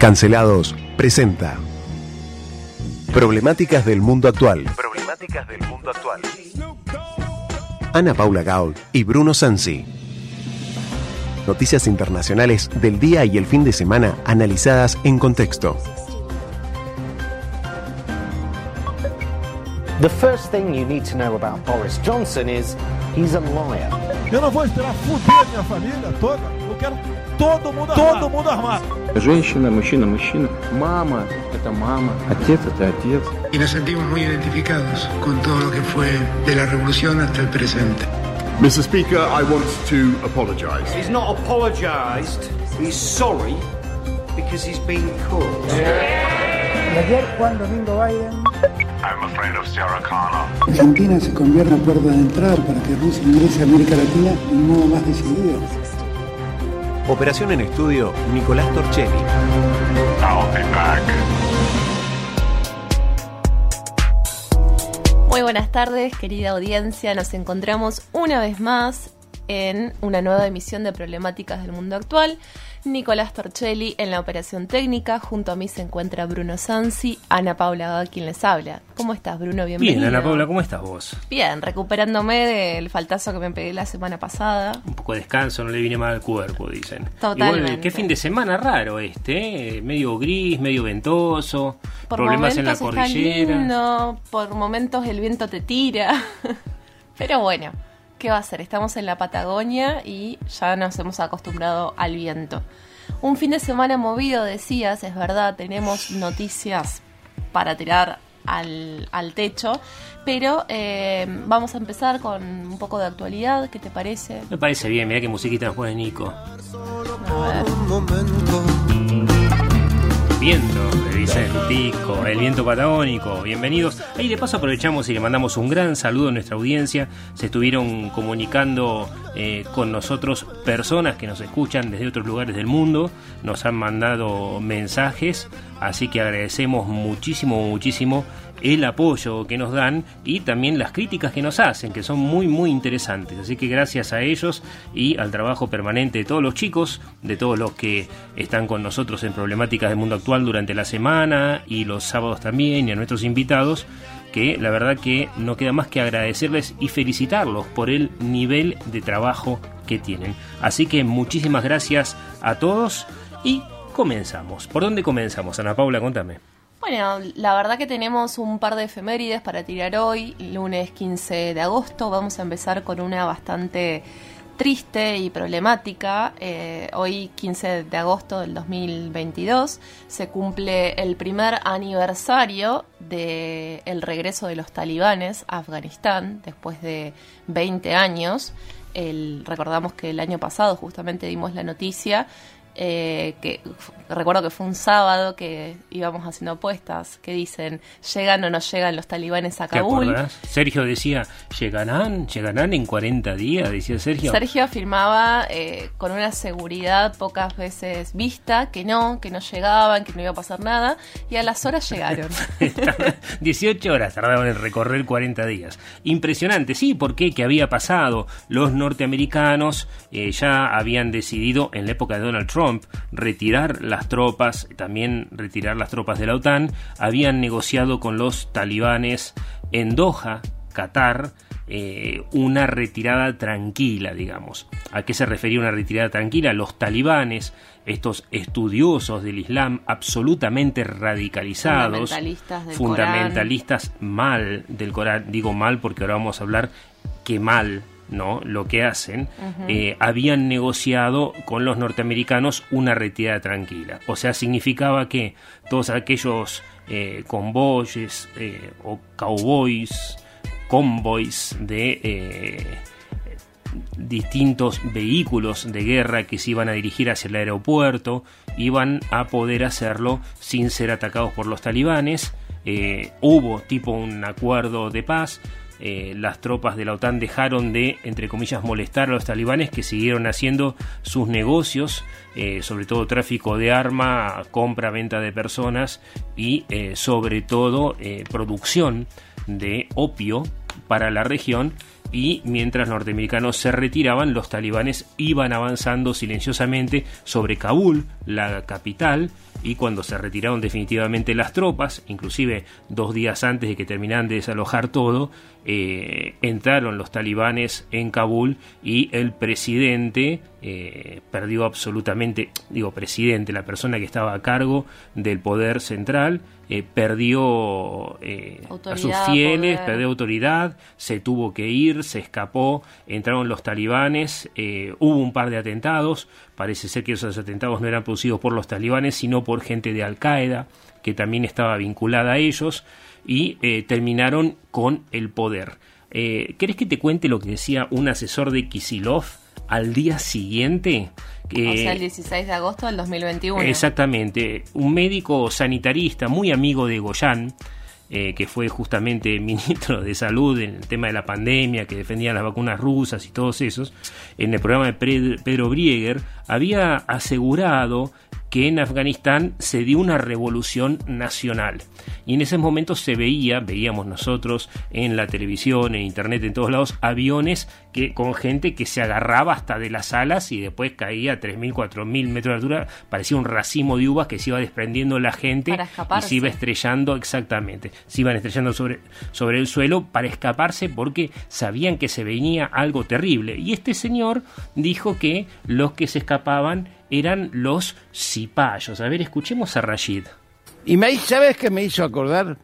Cancelados presenta Problemáticas del mundo actual. Problemáticas del mundo actual. Ana Paula Gaul y Bruno Sansi. Noticias internacionales del día y el fin de semana analizadas en contexto. The first thing you need to know about Boris Johnson is he's a liar. Eu não vou esperar fuder minha família toda. Eu quero todo mundo armado. Todo mundo armado. Женщина, мужчина, мужчина. Мама – это мама. Отец – это отец. Y nos sentimos muy identificados con todo lo que fue de la revolución hasta el presente. Mr. Speaker, I want to apologise. He's not apologised. He's sorry because he's been caught. Y ayer Juan Domingo Biden I'm afraid of Sarah Connor. Argentina se convierte en puerta de entrada para que Rusia ingrese a América Latina de un modo más decidido. Operación en estudio, Nicolás Torchelli. Muy buenas tardes, querida audiencia. Nos encontramos una vez más en una nueva emisión de Problemáticas del Mundo Actual. Nicolás Torchelli en la operación técnica. Junto a mí se encuentra Bruno Sansi, Ana Paula quien les habla. ¿Cómo estás, Bruno? Bienvenido. Bien, Ana Paula, ¿cómo estás vos? Bien, recuperándome del faltazo que me pegué la semana pasada. Un poco de descanso, no le viene mal al cuerpo, dicen. Totalmente. Igual, qué fin de semana raro este, ¿eh? medio gris, medio ventoso, Por problemas en la está cordillera. lindo, por momentos el viento te tira. Pero bueno, ¿qué va a ser? Estamos en la Patagonia y ya nos hemos acostumbrado al viento. Un fin de semana movido, decías, es verdad, tenemos noticias para tirar al, al techo, pero eh, vamos a empezar con un poco de actualidad, ¿qué te parece? Me parece bien, mira qué musiquita nos pone Nico. A ver. Viento, le dice el el viento patagónico. Bienvenidos. Ahí de paso aprovechamos y le mandamos un gran saludo a nuestra audiencia. Se estuvieron comunicando eh, con nosotros personas que nos escuchan desde otros lugares del mundo. Nos han mandado mensajes. Así que agradecemos muchísimo, muchísimo el apoyo que nos dan y también las críticas que nos hacen, que son muy, muy interesantes. Así que gracias a ellos y al trabajo permanente de todos los chicos, de todos los que están con nosotros en Problemáticas del Mundo Actual durante la semana y los sábados también, y a nuestros invitados, que la verdad que no queda más que agradecerles y felicitarlos por el nivel de trabajo que tienen. Así que muchísimas gracias a todos y comenzamos. ¿Por dónde comenzamos, Ana Paula? Contame. Bueno, la verdad que tenemos un par de efemérides para tirar hoy, lunes 15 de agosto. Vamos a empezar con una bastante triste y problemática. Eh, hoy, 15 de agosto del 2022, se cumple el primer aniversario del el regreso de los talibanes a Afganistán después de 20 años. Recordamos que el año pasado justamente dimos la noticia eh, que recuerdo que fue un sábado que íbamos haciendo apuestas que dicen llegan o no llegan los talibanes a ¿Te Kabul. Sergio decía, ¿llegarán? ¿Llegarán en 40 días? Decía Sergio. Sergio afirmaba eh, con una seguridad pocas veces vista que no, que no llegaban, que no iba a pasar nada, y a las horas llegaron. 18 horas tardaban en recorrer 40 días. Impresionante, sí, porque ¿Qué había pasado? Los norteamericanos eh, ya habían decidido en la época de Donald Trump retirar las tropas, también retirar las tropas de la OTAN, habían negociado con los talibanes en Doha, Qatar, eh, una retirada tranquila, digamos. ¿A qué se refería una retirada tranquila? Los talibanes, estos estudiosos del Islam absolutamente radicalizados, Fundamentalistas del fundamentalistas mal del Corán, digo mal porque ahora vamos a hablar que mal, ¿no? Lo que hacen, eh, habían negociado con los norteamericanos una retirada tranquila. O sea, significaba que todos aquellos eh, convoyes eh, o cowboys, convoys de eh, distintos vehículos de guerra que se iban a dirigir hacia el aeropuerto iban a poder hacerlo sin ser atacados por los talibanes. Eh, hubo tipo un acuerdo de paz. Eh, las tropas de la OTAN dejaron de, entre comillas, molestar a los talibanes que siguieron haciendo sus negocios, eh, sobre todo tráfico de arma, compra, venta de personas y eh, sobre todo producción de opio para la región y mientras norteamericanos se retiraban, los talibanes iban avanzando silenciosamente sobre Kabul, la capital y cuando se retiraron definitivamente las tropas, inclusive dos días antes de que terminaran de desalojar todo, eh, entraron los talibanes en Kabul y el presidente eh, perdió absolutamente, digo presidente, la persona que estaba a cargo del poder central, eh, perdió a sus fieles, perdió autoridad, se tuvo que ir, se escapó, entraron los talibanes, hubo un par de atentados, parece ser que esos atentados no eran producidos por los talibanes, sino por gente de Al Qaeda, que también estaba vinculada a ellos y eh, terminaron con el poder. Eh, ¿Querés que te cuente lo que decía un asesor de Kisilov al día siguiente? o sea, el 16 de agosto del 2021. Exactamente. Un médico sanitarista muy amigo de Goyan, eh, que fue justamente ministro de salud en el tema de la pandemia, que defendía las vacunas rusas y todos esos, en el programa de Pedro Brieger, había asegurado que en Afganistán se dio una revolución nacional. Y en ese momento se veía, veíamos nosotros en la televisión, en internet, en todos lados, aviones que, con gente que se agarraba hasta de las alas y después caía a 3.000, 4.000 metros de altura. Parecía un racimo de uvas que se iba desprendiendo la gente y se iba estrellando exactamente. Se iban estrellando sobre, sobre el suelo para escaparse porque sabían que se venía algo terrible. Y este señor dijo que los que se escapaban eran los cipayos. A ver, escuchemos a Rashid. Y me, ¿sabes qué me hizo acordar?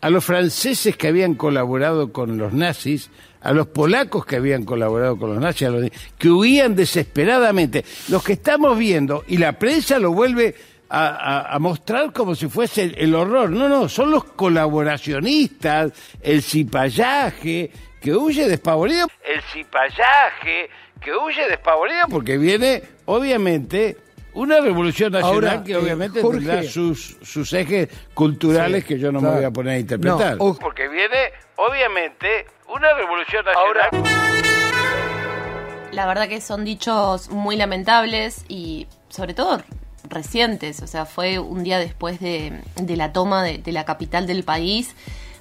A los franceses que habían colaborado con los nazis, a los polacos que habían colaborado con los nazis, a los, que huían desesperadamente. Los que estamos viendo, y la prensa lo vuelve a, mostrar como si fuese el, el, horror. No, no, son los colaboracionistas, el cipallaje, que huye despavorido. El cipallaje, que huye despavorido porque viene, obviamente, una revolución nacional que eh, obviamente tendrá sus, sus ejes culturales que yo no me voy a poner a interpretar. porque viene, obviamente, una revolución nacional. La verdad que son dichos muy lamentables y sobre todo recientes, o sea, fue un día después de, la toma de, de la capital del país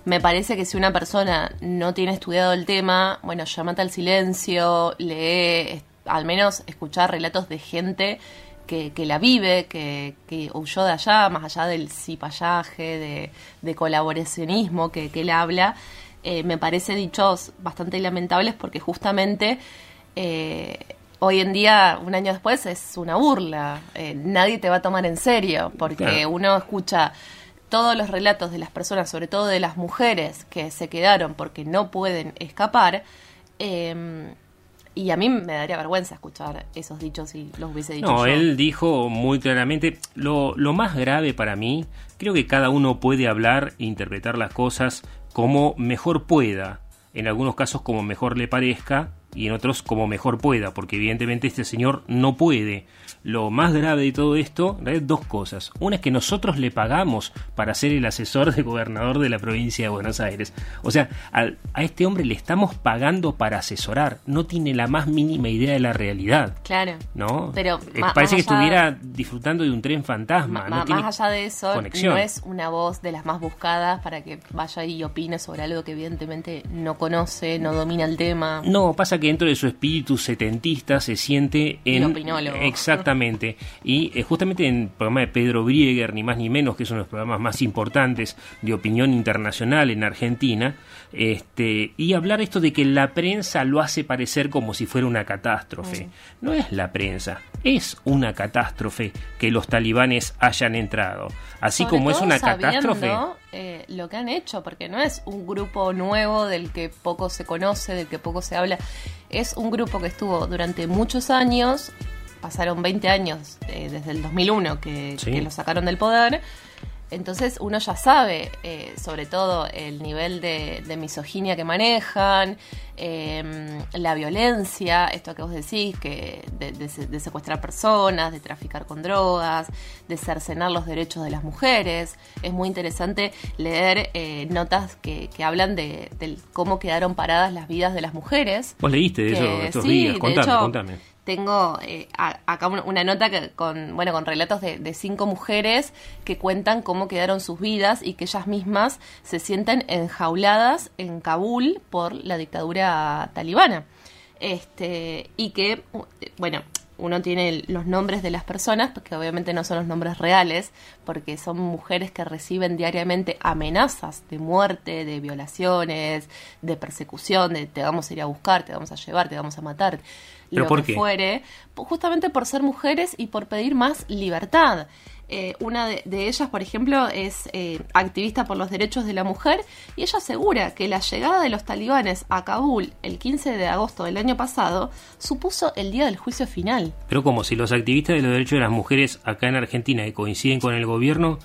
me parece que si una persona no tiene estudiado el tema, bueno, llámate al silencio, lee, al menos escuchar relatos de gente que, que la vive, que, que, huyó de allá, más allá del cipallaje, de, colaboracionismo que, que él habla, eh, me parece dichos bastante lamentables porque justamente eh, hoy en día, un año después, es una burla. Eh, nadie te va a tomar en serio porque uno escucha todos los relatos de las personas, sobre todo de las mujeres que se quedaron porque no pueden escapar, em, y a mí me daría vergüenza escuchar esos dichos y los hubiese dicho. No, él dijo muy claramente, lo, lo más grave para mí, creo que cada uno puede hablar e interpretar las cosas como mejor pueda, en algunos casos como mejor le parezca, y en otros como mejor pueda, porque evidentemente este señor no puede. Lo más grave de todo esto es dos cosas. Una es que nosotros le pagamos para ser el asesor de gobernador de la provincia de Buenos Aires. O sea, a, este hombre le estamos pagando para asesorar. No tiene la más mínima idea de la realidad. Claro. ¿No? Pero eh, parece que estuviera disfrutando de un tren fantasma. más allá de eso, no es una voz de las más buscadas para que vaya y opine sobre algo que evidentemente no conoce, no domina el tema. No, pasa que dentro de su espíritu setentista se siente en... Exactamente. Y eh, justamente en el programa de Pedro Brieger, ni más ni menos, que es uno de los programas más importantes de opinión internacional en Argentina, este, y hablar esto de que la prensa lo hace parecer como si fuera una catástrofe. No es la prensa, es una catástrofe que los talibanes hayan entrado. Así como es una catástrofe. Eh, lo que han hecho, porque no es un grupo nuevo del que poco se conoce, del que poco se habla. Es un grupo que estuvo durante muchos años, pasaron 20 años eh, desde el 2001 que, que lo sacaron del poder entonces uno ya sabe, eh, sobre todo, el nivel de, misoginia que manejan, em, la violencia, esto que vos decís, que de, secuestrar personas, de traficar con drogas, de cercenar los derechos de las mujeres. Es muy interesante leer eh, notas que, hablan de, cómo quedaron paradas las vidas de las mujeres. Vos leíste de eso estos días, contame, contame tengo eh, acá una, nota que, con, bueno, con relatos de, cinco mujeres que cuentan cómo quedaron sus vidas y que ellas mismas se sienten enjauladas en Kabul por la dictadura talibana. Este, y que, bueno, uno tiene los nombres de las personas, que obviamente no son los nombres reales, porque son mujeres que reciben diariamente amenazas de muerte, de violaciones, de persecución, de te vamos a ir a buscar, te vamos a llevar, te vamos a matar, ¿Pero lo por que qué? fuere, justamente por ser mujeres y por pedir más libertad. Eh, una de, de ellas, por ejemplo, es eh, activista por los derechos de la mujer y ella asegura que la llegada de los talibanes a Kabul el 15 de agosto del año pasado supuso el día del juicio final. Pero como si los activistas de los derechos de las mujeres acá en Argentina que coinciden con el gobierno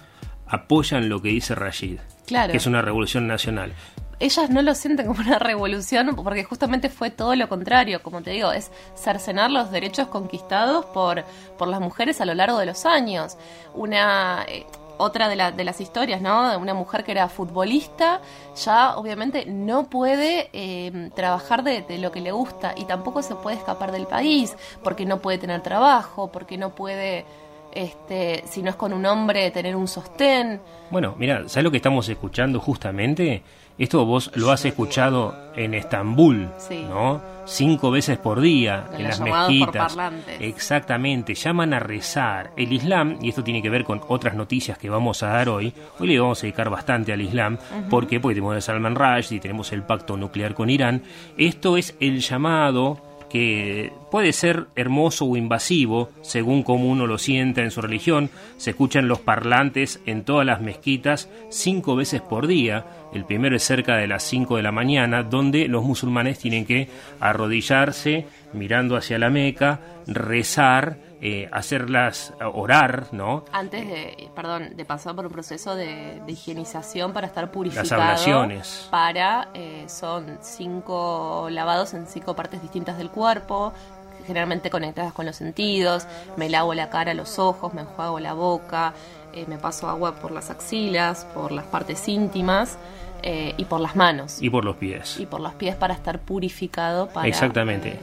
apoyan lo que dice Rashid, Claro. que es una revolución nacional. Ellas no lo sienten como una revolución porque justamente fue todo lo contrario, como te digo, es cercenar los derechos conquistados por, por las mujeres a lo largo de los años. Una eh, otra de, la- de las historias, ¿no? De una mujer que era futbolista, ya obviamente no puede eh, trabajar de, lo que le gusta y tampoco se puede escapar del país porque no puede tener trabajo, porque no puede, este, si no es con un hombre, tener un sostén. Bueno, mira, ¿sabes lo que estamos escuchando justamente? Esto vos lo has escuchado en Estambul, Sí. ¿no? Cinco veces por día En las por mezquitas. parlantes. Exactamente, llaman a rezar. El Islam, y esto tiene que ver con otras noticias que vamos a dar hoy, hoy le vamos a dedicar bastante al Islam. Ujú. ¿Por qué? Porque tenemos el Salman Rushdie, tenemos el pacto nuclear con Irán. Esto es el llamado que puede ser hermoso o invasivo, según cómo uno lo sienta en su religión. Se escuchan los parlantes en todas las mezquitas cinco veces por día. El primero es cerca de las 5 de la mañana, donde los musulmanes tienen que arrodillarse mirando hacia la Meca, rezar, eh, hacerlas orar, ¿no? Antes de, perdón, de pasar por un proceso de, de higienización para estar purificado. ablaciones. Para, eh, son cinco lavados en cinco partes distintas del cuerpo, generalmente conectadas con los sentidos. Me lavo la cara, los ojos, me enjuago la boca, eh, me paso agua por las axilas, por las partes íntimas eh, y por las manos. Y por los pies. Y por los pies para estar purificado. Para, Exactamente.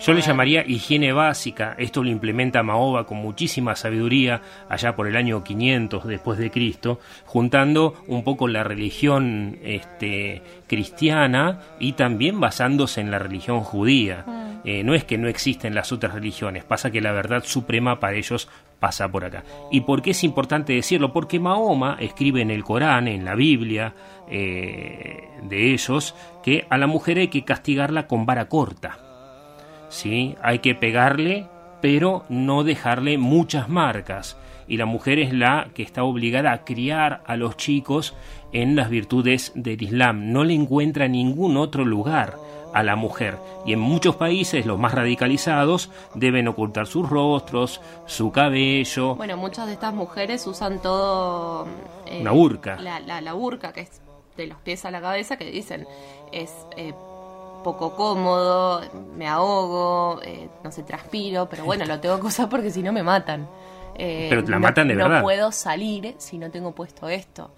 Yo le llamaría higiene básica. Esto lo implementa Mahoma con muchísima sabiduría allá por el año 500 después de Cristo, juntando un poco la religión este, cristiana y también basándose en la religión judía. Eh, no es que no existen las otras religiones, pasa que la verdad suprema para ellos pasa por acá. ¿Y por qué es importante decirlo? Porque Mahoma escribe en el Corán, en la Biblia eh, de ellos, que a la mujer hay que castigarla con vara corta. ¿Sí? Hay que pegarle, pero no dejarle muchas marcas. Y la mujer es la que está obligada a criar a los chicos en las virtudes del Islam. No le encuentra ningún otro lugar a la mujer. Y en muchos países, los más radicalizados, deben ocultar sus rostros, su cabello. Bueno, muchas de estas mujeres usan todo... eh, Una burka. La, la, la burka, que es de los pies a la cabeza, que dicen es eh, poco cómodo, me ahogo, eh, no sé, transpiro, pero bueno, lo tengo que usar porque si no me matan. Eh, Pero te la no- matan de no verdad. puedo salir si no tengo puesto esto.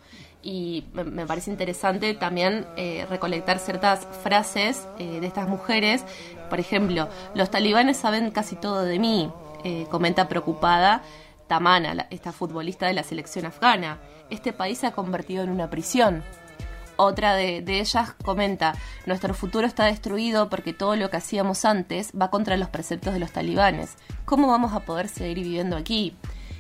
Y me, me parece interesante también eh, recolectar ciertas frases eh, de estas mujeres. Por ejemplo, los talibanes saben casi todo de mí, comenta preocupada Tamana, la- esta futbolista de la selección afgana. Este país se ha convertido en una prisión. Otra de, de ellas comenta, nuestro futuro está destruido porque todo lo que hacíamos antes va contra los preceptos de los talibanes. ¿Cómo vamos a poder seguir viviendo aquí?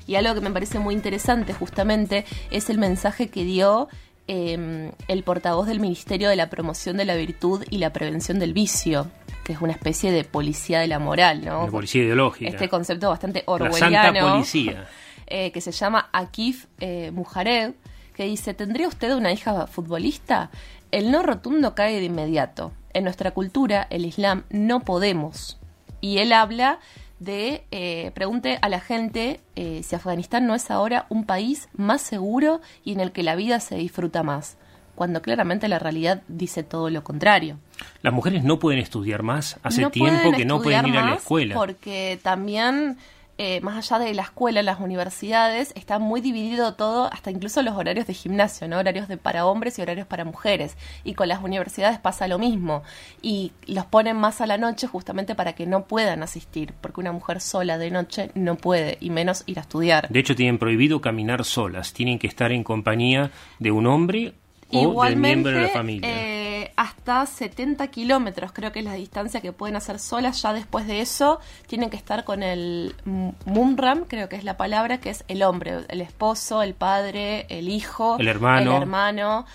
Y algo que me parece muy interesante justamente es el mensaje que dio eh, el portavoz del Ministerio de la Promoción de la Virtud y la Prevención del Vicio, que es una especie de policía de la moral, ¿no? La policía ideológica. Este concepto bastante la orwelliano santa policía. eh, que se llama Akif eh, Mujarev, que dice, ¿tendría usted una hija futbolista? El no rotundo cae de inmediato. En nuestra cultura, el Islam, no podemos. Y él habla de, eh, pregunte a la gente eh, si Afganistán no es ahora un país más seguro y en el que la vida se disfruta más, cuando claramente la realidad dice todo lo contrario. Las mujeres no pueden estudiar más. Hace No tiempo que no pueden ir a la escuela. Porque también, eh, más allá de la escuela, las universidades, está muy dividido todo, hasta incluso los horarios de gimnasio, ¿no? Horarios de para hombres y horarios para mujeres. Y con las universidades pasa lo mismo. Y los ponen más a la noche justamente para que no puedan asistir, porque una mujer sola de noche no puede, y menos ir a estudiar. De hecho, tienen prohibido caminar solas. Tienen que estar en compañía de un hombre o del Igualmente, miembro de la familia. eh, hasta 70 kilómetros, creo que es la distancia que pueden hacer solas. Ya después de eso, tienen que estar con el Mumram, creo que es la palabra, que es el hombre, el esposo, el padre, el hijo, el hermano. El hermano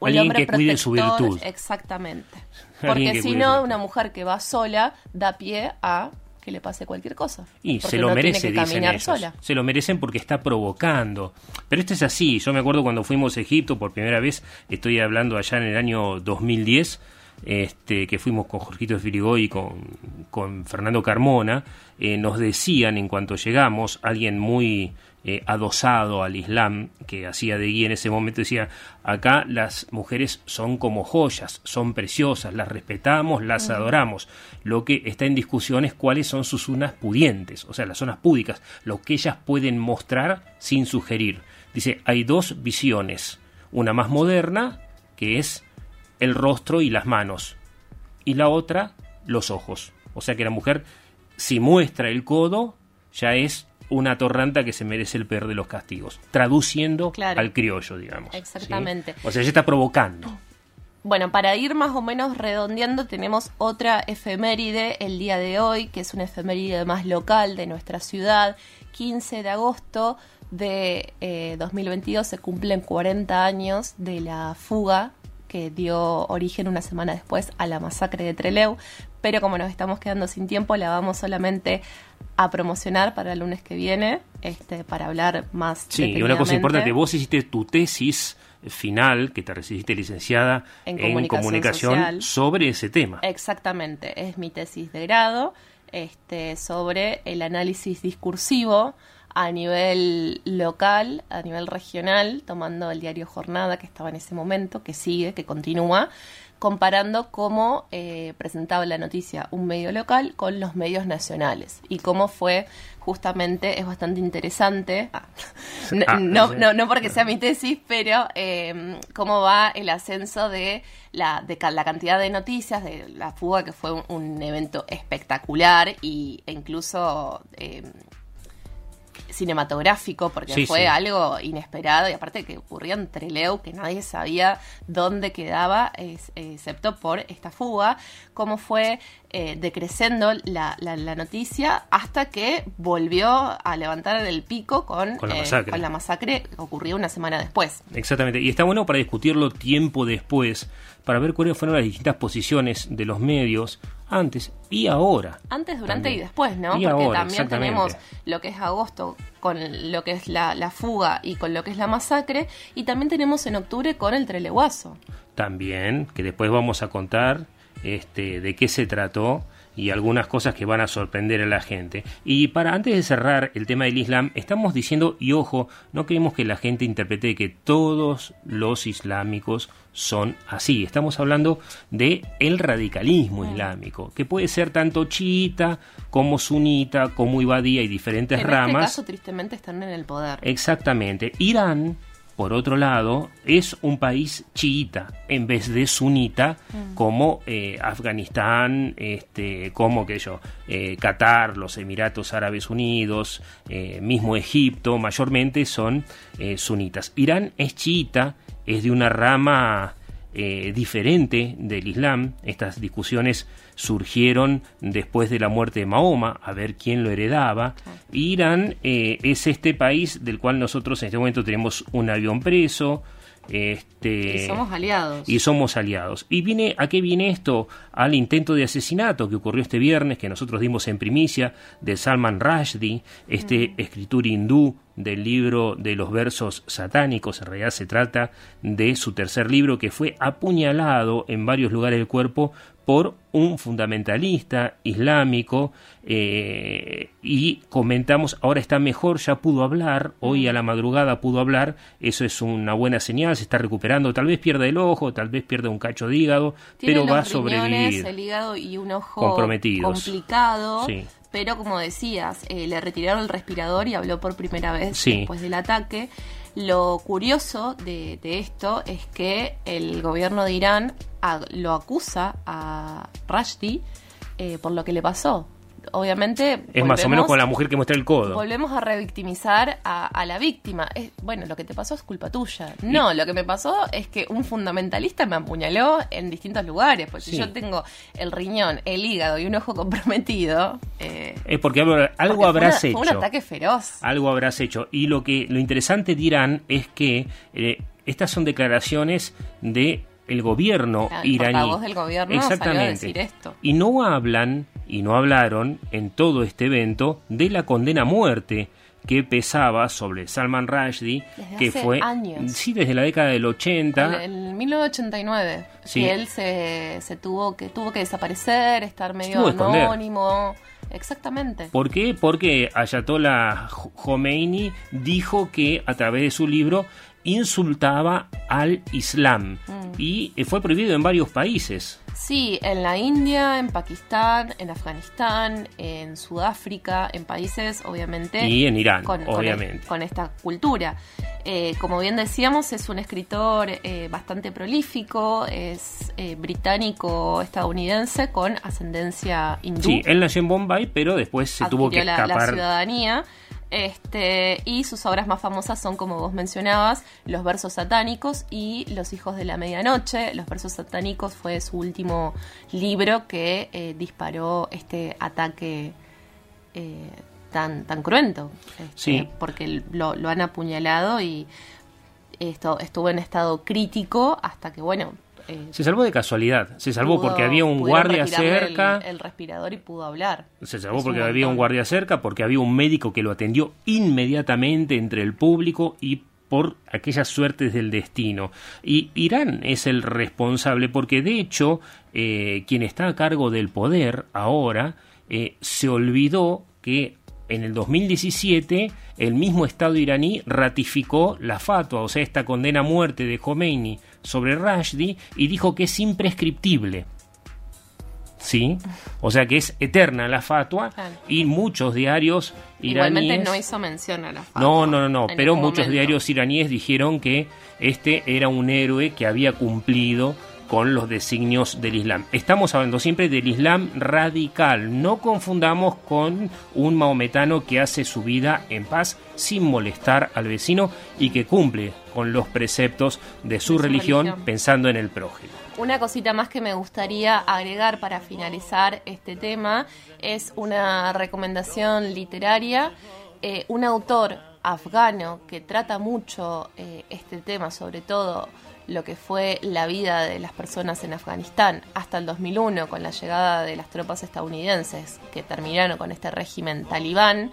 Alguien que cuide su virtud. Exactamente. Porque si no, una mujer que va sola da pie a que le pase cualquier cosa. Y se lo merece, dicen ellos. Sola. Se lo merecen porque está provocando. Pero esto es así. Yo me acuerdo cuando fuimos a Egipto por primera vez, estoy hablando allá en el año 2010, este, que fuimos con Jorgito Firigoy y con, con Fernando Carmona, eh, nos decían en cuanto llegamos, alguien muy eh, adosado al Islam, que hacía de guía en ese momento, decía, acá las mujeres son como joyas, son preciosas, las respetamos, las adoramos. Lo que está en discusión es cuáles son sus zonas pudientes, o sea, las zonas púdicas, lo que ellas pueden mostrar sin sugerir. Dice, hay dos visiones, una más moderna, que es el rostro y las manos, y la otra, los ojos. O sea que la mujer, si muestra el codo, ya es una torranta que se merece el peor de los castigos, traduciendo al criollo, digamos. Exactamente. O sea, ella está provocando. Bueno, para ir más o menos redondeando, tenemos otra efeméride el día de hoy, que es una efeméride más local de nuestra ciudad. 15 de agosto de 2022 eh, se cumplen 40 años de la fuga que dio origen una semana después a la masacre de Treleu, pero como nos estamos quedando sin tiempo, la vamos solamente a promocionar para el lunes que viene, este, para hablar más. Sí, y una cosa importante, vos hiciste tu tesis final, que te recibiste licenciada en, comunicación, sobre ese tema. Exactamente, es mi tesis de grado este, sobre el análisis discursivo a nivel local, a nivel regional, tomando el diario Jornada que estaba en ese momento, que sigue, que continúa, comparando cómo eh, presentaba la noticia un medio local con los medios nacionales. Y cómo fue justamente, es bastante interesante, ah, ah, no, no, no, porque sea mi tesis, pero eh, cómo va el ascenso de la, de la cantidad de noticias de la fuga, que fue un, evento espectacular y, e incluso... Eh, cinematográfico porque fue algo inesperado y aparte que ocurrió en Treleu que nadie sabía dónde quedaba excepto por esta fuga, cómo fue eh, decreciendo la, la, noticia hasta que volvió a levantar el pico con, con, la, masacre. con la masacre que ocurrió una semana después. Exactamente, y está bueno para discutirlo tiempo después, para ver cuáles fueron las distintas posiciones de los medios antes y ahora. Antes, durante y después, ¿no? Porque también tenemos lo que es agosto con lo que es la, la, fuga y con lo que es la masacre, y también tenemos en octubre con el treleguazo. También, que después vamos a contar este, de qué se trató y algunas cosas que van a sorprender a la gente. Y para antes de cerrar el tema del Islam, estamos diciendo, y ojo, no queremos que la gente interprete que todos los islámicos son así. Estamos hablando de el radicalismo islámico, que puede ser tanto chiita como sunita, como ibadía y diferentes en ramas. En este caso, tristemente, están en el poder. Exactamente. Irán por otro lado, es un país chiita en vez de sunita, mm. como eh, Afganistán, este, como que yo, eh, Qatar, los Emiratos Árabes Unidos, eh, mismo Egipto, mayormente son sunitas. Irán es chiita, es de una rama diferente del Islam. Estas discusiones surgieron después de la muerte de Mahoma, a ver quién lo heredaba. Irán eh, es este país del cual nosotros en este momento tenemos un avión preso. Este, y somos aliados. Y somos aliados. ¿Y viene, a qué viene esto? Al intento de asesinato que ocurrió este viernes, que nosotros dimos en primicia, de Salman Rushdie, este mm. escritor hindú del libro de los versos satánicos. En realidad se trata de su tercer libro que fue apuñalado en varios lugares del cuerpo por un fundamentalista islámico eh, y comentamos, ahora está mejor, ya pudo hablar, hoy a la madrugada pudo hablar, eso es una buena señal, se está recuperando, tal vez pierda el ojo, tal vez pierda un cacho de hígado, pero va a sobrevivir. El hígado y un ojo complicado. Pero como decías, eh, le retiraron el respirador y habló por primera vez después del ataque. Lo curioso de, esto es que el gobierno de Irán lo acusa a Rushdie eh, por lo que le pasó. Obviamente... Es más o menos con la mujer que muestra el codo. Volvemos a revictimizar a, a la víctima. Es, bueno, lo que te pasó es culpa tuya. No, lo que me pasó es que un fundamentalista me apuñaló en distintos lugares. Sí. si yo tengo el riñón, el hígado y un ojo comprometido... eh, Es porque algo, porque fue habrás una- hecho. Fue un ataque feroz. Algo habrás hecho. Y lo que lo interesante de Irán es que eh, estas son declaraciones de el gobierno El iraní. del gobierno salió a decir esto. Y no hablan y no hablaron en todo este evento de la condena a muerte que pesaba sobre Salman Rushdie, Desde que hace fue años. sí desde la década del 80. En, en 1989, Sí. que él se, se tuvo que tuvo que desaparecer, estar medio anónimo. Exactamente. ¿Por qué? Porque Ayatollah Khomeini dijo que a través de su libro insultaba al Islam Mm. y fue prohibido en varios países. Sí, en la India, en Pakistán, en Afganistán, en Sudáfrica, en países, obviamente. Y en Irán, con, con obviamente. el- con esta cultura. Eh, como bien decíamos, es un escritor eh, bastante prolífico, es eh, británico-estadounidense con ascendencia hindú. Sí, él nació en Bombay, pero después se tuvo que adquirió la- la, escapar. ciudadanía. Este, y sus obras más famosas son, como vos mencionabas, Los versos satánicos y Los hijos de la medianoche. Los versos satánicos fue su último libro que eh, disparó este ataque eh, tan, tan cruento. Este, Sí. Porque lo, lo han apuñalado y esto estuvo en estado crítico hasta que, bueno. Eh, Se salvó de casualidad, se salvó pudo- porque había un guardia el- cerca. El, respirador y pudo hablar. Se salvó Es porque un había un guardia cerca, porque había un médico que lo atendió inmediatamente entre el público y por aquellas suertes del destino. Y Irán es el responsable porque de hecho eh, quien está a cargo del poder ahora eh, se olvidó que en el 2017 el mismo Estado iraní ratificó la fatua, o sea, esta condena a muerte de Khomeini sobre Rushdie y dijo que es imprescriptible. ¿Sí? O sea que es eterna la fatua Claro. y muchos diarios iraníes... Igualmente no hizo mención a la fatua No, no, no, no, pero muchos momento. diarios iraníes dijeron que este era un héroe que había cumplido con los designios del Islam. Estamos hablando siempre del Islam radical, no confundamos con un maometano que hace su vida en paz sin molestar al vecino y que cumple con los preceptos de su, De su religión, religión. pensando en el prójimo. Una cosita más que me gustaría agregar para finalizar este tema es una recomendación literaria. Eh, un autor afgano que trata mucho eh, este tema, sobre todo lo que fue la vida de las personas en Afganistán hasta el 2001 con la llegada de las tropas estadounidenses que terminaron con este régimen talibán.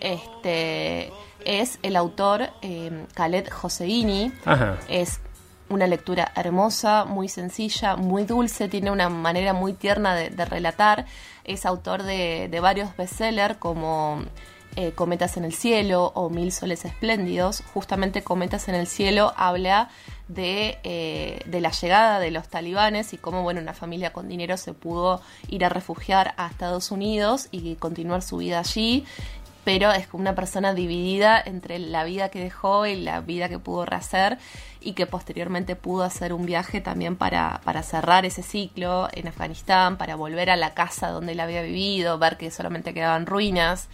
Este es el autor eh, Khaled Hosseini. Ajá. Es una lectura hermosa, muy sencilla, muy dulce, tiene una manera muy tierna de, de relatar. Es autor de, de varios bestsellers como eh, Cometas en el Cielo o Mil Soles Espléndidos. Justamente Cometas en el Cielo habla de, eh, de la llegada de los talibanes y cómo bueno, una familia con dinero se pudo ir a refugiar a Estados Unidos y continuar su vida allí pero es una persona dividida entre la vida que dejó y la vida que pudo rehacer y que posteriormente pudo hacer un viaje también para, para cerrar ese ciclo en Afganistán, para volver a la casa donde él había vivido, ver que solamente quedaban ruinas.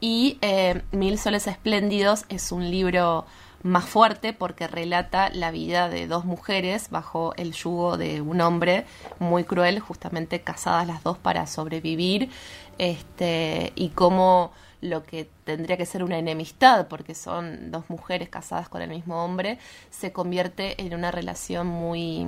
Y eh, Mil Soles Espléndidos es un libro más fuerte porque relata la vida de dos mujeres bajo el yugo de un hombre muy cruel, justamente casadas las dos para sobrevivir, este, y cómo lo que tendría que ser una enemistad, porque son dos mujeres casadas con el mismo hombre, se convierte en una relación muy,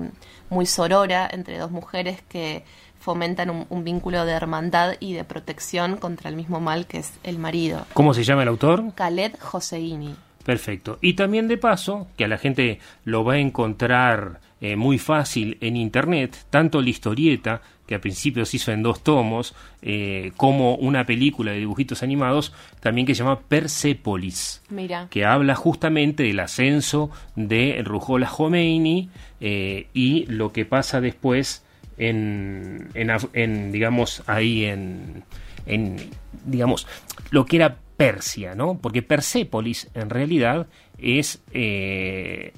muy sorora entre dos mujeres que fomentan un, un vínculo de hermandad y de protección contra el mismo mal que es el marido. ¿Cómo se llama el autor? Khaled Hosseini. Perfecto. Y también de paso, que a la gente lo va a encontrar eh, muy fácil en internet, tanto la historieta, que a principio se hizo en dos tomos, eh, como una película de dibujitos animados, también que se llama Persepolis, Mira. que habla justamente del ascenso de Ruhollah Khomeini eh, y lo que pasa después en, digamos, ahí en, en, digamos, lo que era Persia, ¿no? Porque Persépolis en realidad es eh,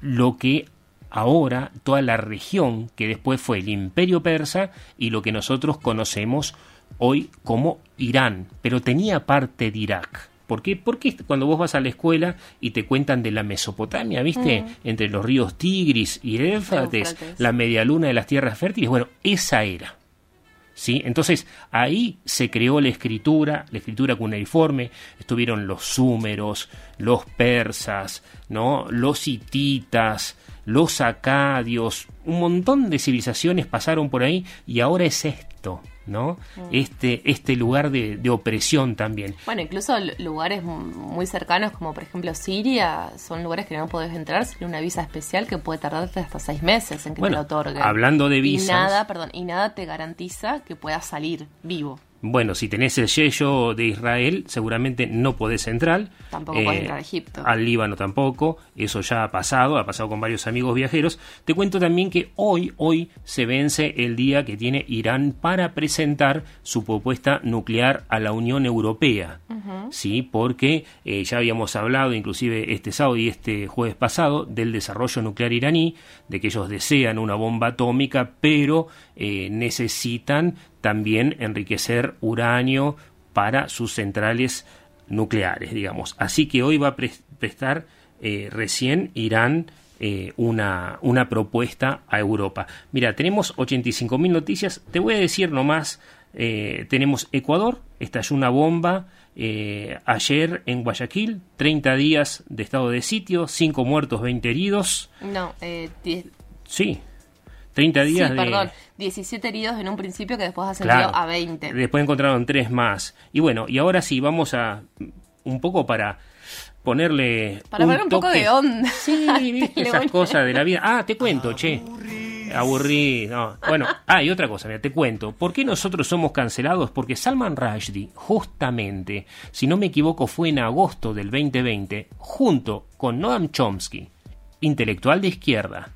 lo que ahora toda la región que después fue el imperio persa y lo que nosotros conocemos hoy como Irán, pero tenía parte de Irak. ¿Por qué? Porque cuando vos vas a la escuela y te cuentan de la Mesopotamia, ¿viste? Mm. Entre los ríos Tigris y Éufrates, la media luna de las tierras fértiles, bueno, esa era. ¿Sí? Entonces ahí se creó la escritura, la escritura cuneiforme, estuvieron los súmeros, los persas, ¿no? los hititas, los acadios, un montón de civilizaciones pasaron por ahí y ahora es esto, ¿no? Mm. Este, este lugar de, de opresión también. Bueno, incluso lugares mu- muy cercanos, como por ejemplo Siria, son lugares que no podés entrar sin una visa especial que puede tardarte hasta seis meses en que Bueno, te la otorguen. hablando de Y visas- nada, perdón, y nada te garantiza que puedas salir vivo. Bueno, si tenés el yello de Israel, seguramente no podés entrar. Tampoco podés entrar a Egipto. Al Líbano tampoco. Eso ya ha pasado, ha pasado con varios amigos viajeros. Te cuento también que hoy, hoy se vence el día que tiene Irán para presentar su propuesta nuclear a la Unión Europea. Sí, porque eh, ya habíamos hablado, inclusive este sábado y este jueves pasado, del desarrollo nuclear iraní, de que ellos desean una bomba atómica, pero eh, necesitan también enriquecer uranio para sus centrales nucleares, digamos. Así que hoy va a pres- prestar eh, recién Irán eh, una, una propuesta a Europa. Mira, tenemos 85.000 noticias. Te voy a decir nomás, eh, tenemos Ecuador, estalló una bomba eh, ayer en Guayaquil, 30 días de estado de sitio, 5 muertos, 20 heridos. No, eh, die- Sí, 30 sí, días de... perdón, 17 heridos en un principio que después ascendió Claro. a 20. Después encontraron tres más. Y bueno, y ahora sí, vamos a un poco para ponerle. Para poner un poco de onda. Sí, ¿viste? esas cosas de la vida. Ah, te cuento, che. Aburrido. no. Bueno, ah, y otra cosa, mira, te cuento. ¿Por qué nosotros somos cancelados? Porque Salman Rushdie, justamente, si no me equivoco, fue en agosto del 2020, junto con Noam Chomsky, intelectual de izquierda,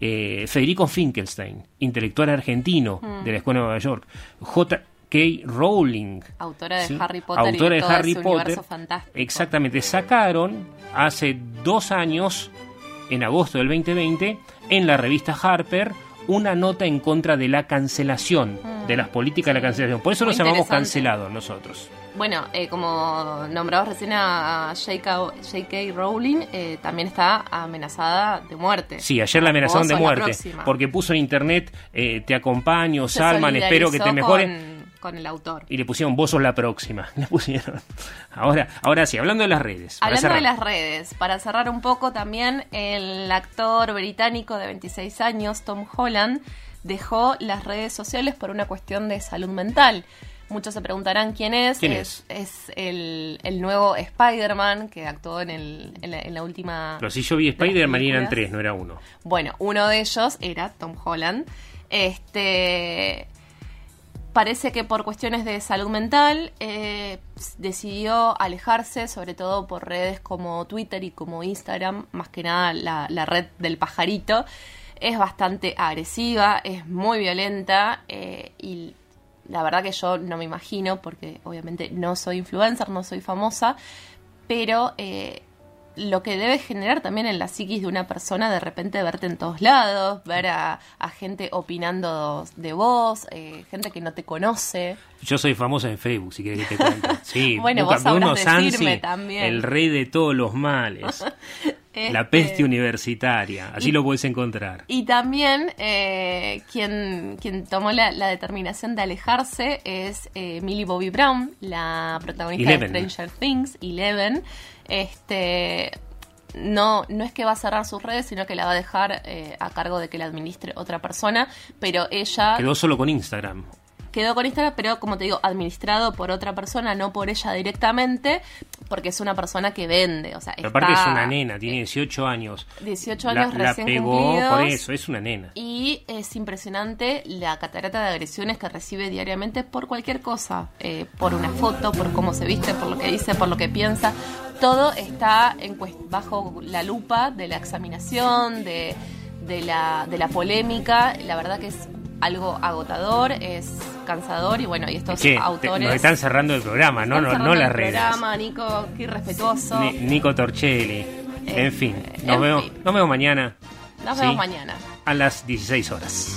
eh, Federico Finkelstein, intelectual argentino Mm. de la Escuela de Nueva York, J.K. Rowling, Autora de ¿sí? Harry Potter autora y de todo Harry ese Potter, universo fantástico. exactamente, sacaron hace dos años, en agosto del 2020, en la revista Harper, una nota en contra de la cancelación, Mm. De las políticas de la cancelación. Por eso nos llamamos cancelados nosotros. Bueno, eh, como nombrabas recién a J.K. Rowling, eh, también está amenazada de muerte. Sí, ayer la amenazaron de muerte, porque puso en internet, eh, te acompaño, Se Salman, espero que te solidarizó mejore. Con, con el autor. Y le pusieron, vos sos la próxima. Le pusieron. Ahora, ahora sí, hablando de las redes. Hablando de las redes, para cerrar un poco también, el actor británico de 26 años, Tom Holland, dejó las redes sociales por una cuestión de salud mental. Muchos se preguntarán quién es. ¿Quién es? es el, el nuevo Spider-Man que actuó en, el, en, la, en la última... Pero si yo vi Spider-Man eran tres, no era uno. Bueno, uno de ellos era Tom Holland. Este parece que por cuestiones de salud mental eh, decidió alejarse, sobre todo por redes como Twitter y como Instagram, más que nada la, la red del pajarito. Es bastante agresiva, es muy violenta eh, y la verdad que yo no me imagino, porque obviamente no soy influencer, no soy famosa, pero eh, lo que debe generar también en la psiquis de una persona de repente verte en todos lados, ver a, a gente opinando de vos, eh, gente que no te conoce. Yo soy famoso en Facebook, si querés que te cuente. Sí, Bueno, busca vos sabrás decirme también. el rey de todos los males. La Este, peste universitaria, así y- lo puedes encontrar. Y también eh, quien, quien tomó la, la determinación de alejarse es eh, Millie Bobby Brown, la protagonista Eleven. de Stranger Things, Eleven. Este, no, no es que va a cerrar sus redes, sino que la va a dejar eh, a cargo de que la administre otra persona, pero ella Quedó solo con Instagram. Quedó con Instagram, pero como te digo, administrado por otra persona, no por ella directamente, porque es una persona que vende. O sea, Pero aparte es una nena, tiene 18 años. 18 La- años la, recién pegó cumplidos. por eso, es una nena. Y es impresionante la catarata de agresiones que recibe diariamente por cualquier cosa, eh, por una foto, por cómo se viste, por lo que dice, por lo que piensa. Todo está en bajo la lupa de la examinación, de, de la, de la polémica. La verdad que es algo agotador, es cansador y bueno, y estos Che, te- autores... nos están cerrando el programa, no, no, no las redes. programa, Nico, qué irrespetuoso. Ni- Nico Torchelli. en fin, nos, en vemos, fin. nos vemos mañana Nos sí. vemos mañana. a las 16 horas.